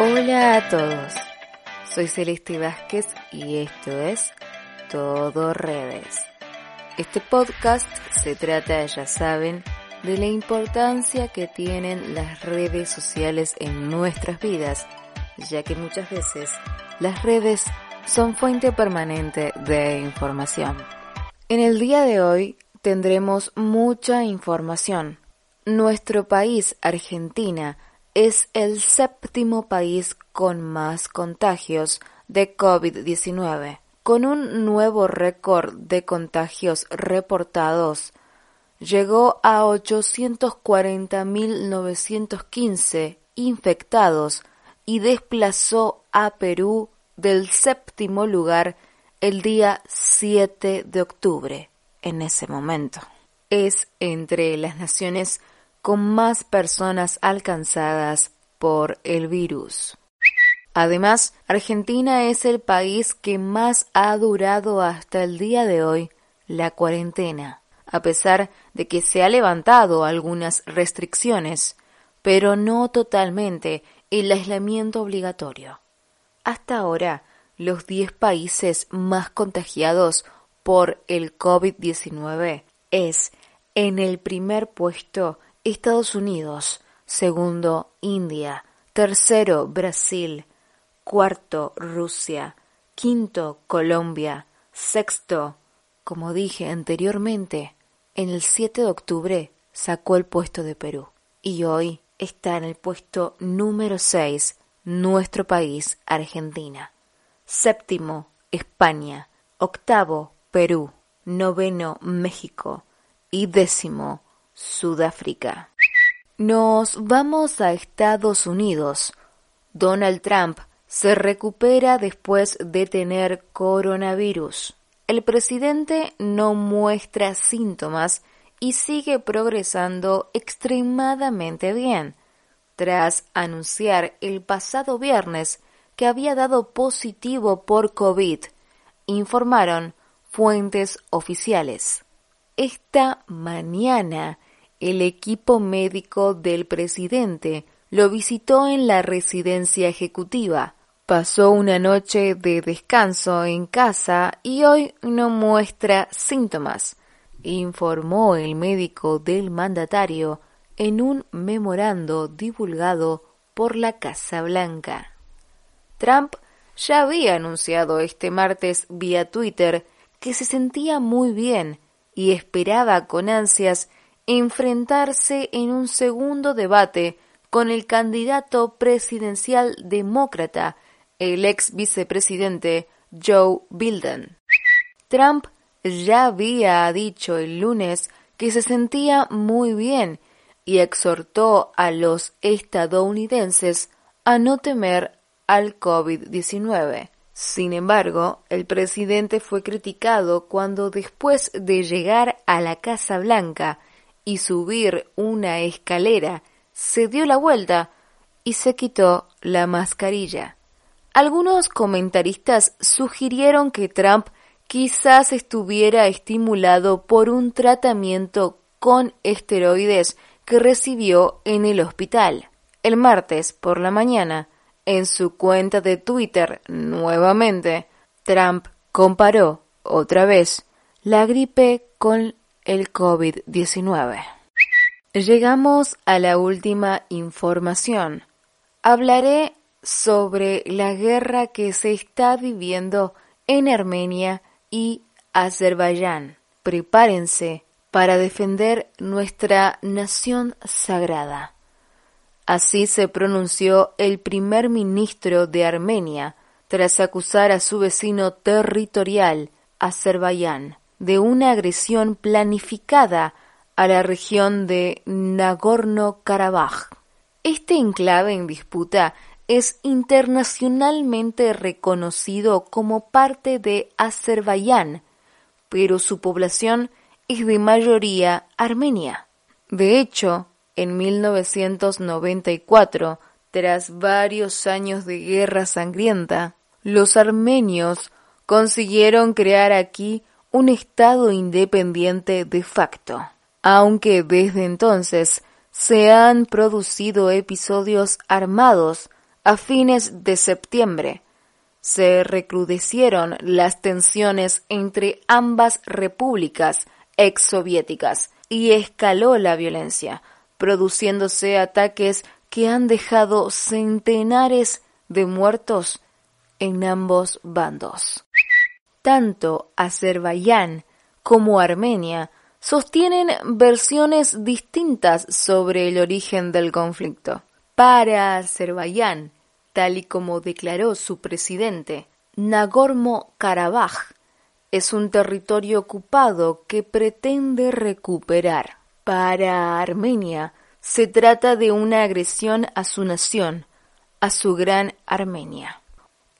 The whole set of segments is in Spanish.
Hola a todos, soy Celeste Vázquez y esto es Todo Redes. Este podcast se trata, ya saben, de la importancia que tienen las redes sociales en nuestras vidas, ya que muchas veces las redes son fuente permanente de información. En el día de hoy tendremos mucha información. Nuestro país, Argentina, es el séptimo país con más contagios de COVID-19, con un nuevo récord de contagios reportados. Llegó a 840.915 infectados y desplazó a Perú del séptimo lugar el día 7 de octubre en ese momento. Es entre las naciones con más personas alcanzadas por el virus. Además, Argentina es el país que más ha durado hasta el día de hoy la cuarentena, a pesar de que se ha levantado algunas restricciones, pero no totalmente el aislamiento obligatorio. Hasta ahora, los 10 países más contagiados por el COVID-19 es en el primer puesto Estados Unidos, segundo India, tercero Brasil, cuarto Rusia, quinto Colombia, sexto, como dije anteriormente, en el 7 de octubre sacó el puesto de Perú y hoy está en el puesto número 6 nuestro país, Argentina. Séptimo, España. Octavo, Perú. Noveno, México. Y décimo, Sudáfrica. Nos vamos a Estados Unidos. Donald Trump se recupera después de tener coronavirus. El presidente no muestra síntomas y sigue progresando extremadamente bien, tras anunciar el pasado viernes que había dado positivo por COVID, informaron fuentes oficiales. Esta mañana el equipo médico del presidente lo visitó en la residencia ejecutiva. Pasó una noche de descanso en casa y hoy no muestra síntomas, informó el médico del mandatario en un memorando divulgado por la Casa Blanca. Trump ya había anunciado este martes vía Twitter que se sentía muy bien y esperaba con ansias enfrentarse en un segundo debate con el candidato presidencial demócrata, el ex vicepresidente Joe Biden. Trump ya había dicho el lunes que se sentía muy bien y exhortó a los estadounidenses a no temer al COVID-19. Sin embargo, el presidente fue criticado cuando después de llegar a la Casa Blanca y subir una escalera, se dio la vuelta y se quitó la mascarilla. Algunos comentaristas sugirieron que Trump quizás estuviera estimulado por un tratamiento con esteroides que recibió en el hospital. El martes por la mañana, en su cuenta de Twitter nuevamente, Trump comparó otra vez la gripe con el COVID-19. Llegamos a la última información. Hablaré sobre la guerra que se está viviendo en Armenia y Azerbaiyán. Prepárense para defender nuestra nación sagrada. Así se pronunció el primer ministro de Armenia tras acusar a su vecino territorial, Azerbaiyán, de una agresión planificada a la región de Nagorno-Karabaj. Este enclave en disputa es internacionalmente reconocido como parte de Azerbaiyán, pero su población es de mayoría armenia. De hecho, en 1994, tras varios años de guerra sangrienta, los armenios consiguieron crear aquí un Estado independiente de facto, aunque desde entonces se han producido episodios armados A fines de septiembre se recrudecieron las tensiones entre ambas repúblicas exsoviéticas y escaló la violencia, produciéndose ataques que han dejado centenares de muertos en ambos bandos. Tanto Azerbaiyán como Armenia sostienen versiones distintas sobre el origen del conflicto. Para Azerbaiyán, tal y como declaró su presidente, Nagorno-Karabaj es un territorio ocupado que pretende recuperar. Para Armenia, se trata de una agresión a su nación, a su gran Armenia.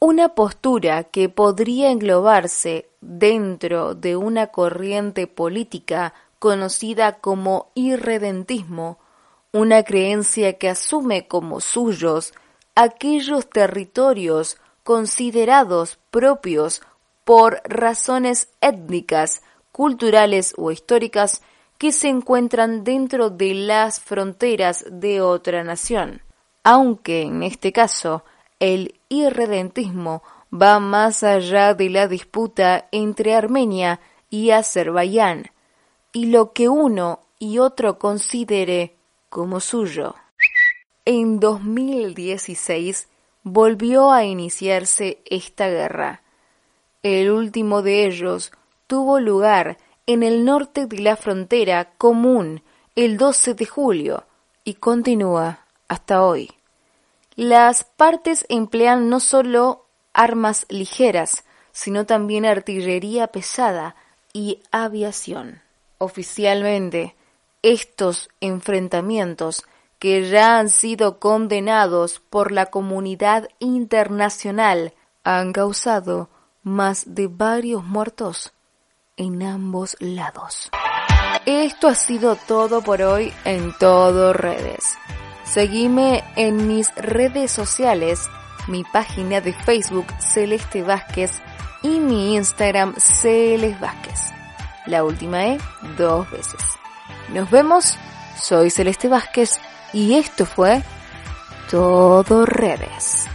Una postura que podría englobarse dentro de una corriente política conocida como irredentismo, una creencia que asume como suyos aquellos territorios considerados propios por razones étnicas, culturales o históricas que se encuentran dentro de las fronteras de otra nación, aunque en este caso el irredentismo va más allá de la disputa entre Armenia y Azerbaiyán y lo que uno y otro considere como suyo. En 2016 volvió a iniciarse esta guerra el último de ellos tuvo lugar en el norte de la frontera común el 12 de julio y continúa hasta hoy. Las partes emplean no solo armas ligeras, sino también artillería pesada y aviación. Oficialmente, estos enfrentamientos, que ya han sido condenados por la comunidad internacional, han causado más de varios muertos en ambos lados. Esto ha sido todo por hoy en todo redes. Seguime en mis redes sociales, mi página de Facebook Celeste Vázquez y mi Instagram Celeste Vázquez. La última E dos veces. Nos vemos, soy Celeste Vázquez y esto fue Todo Redes.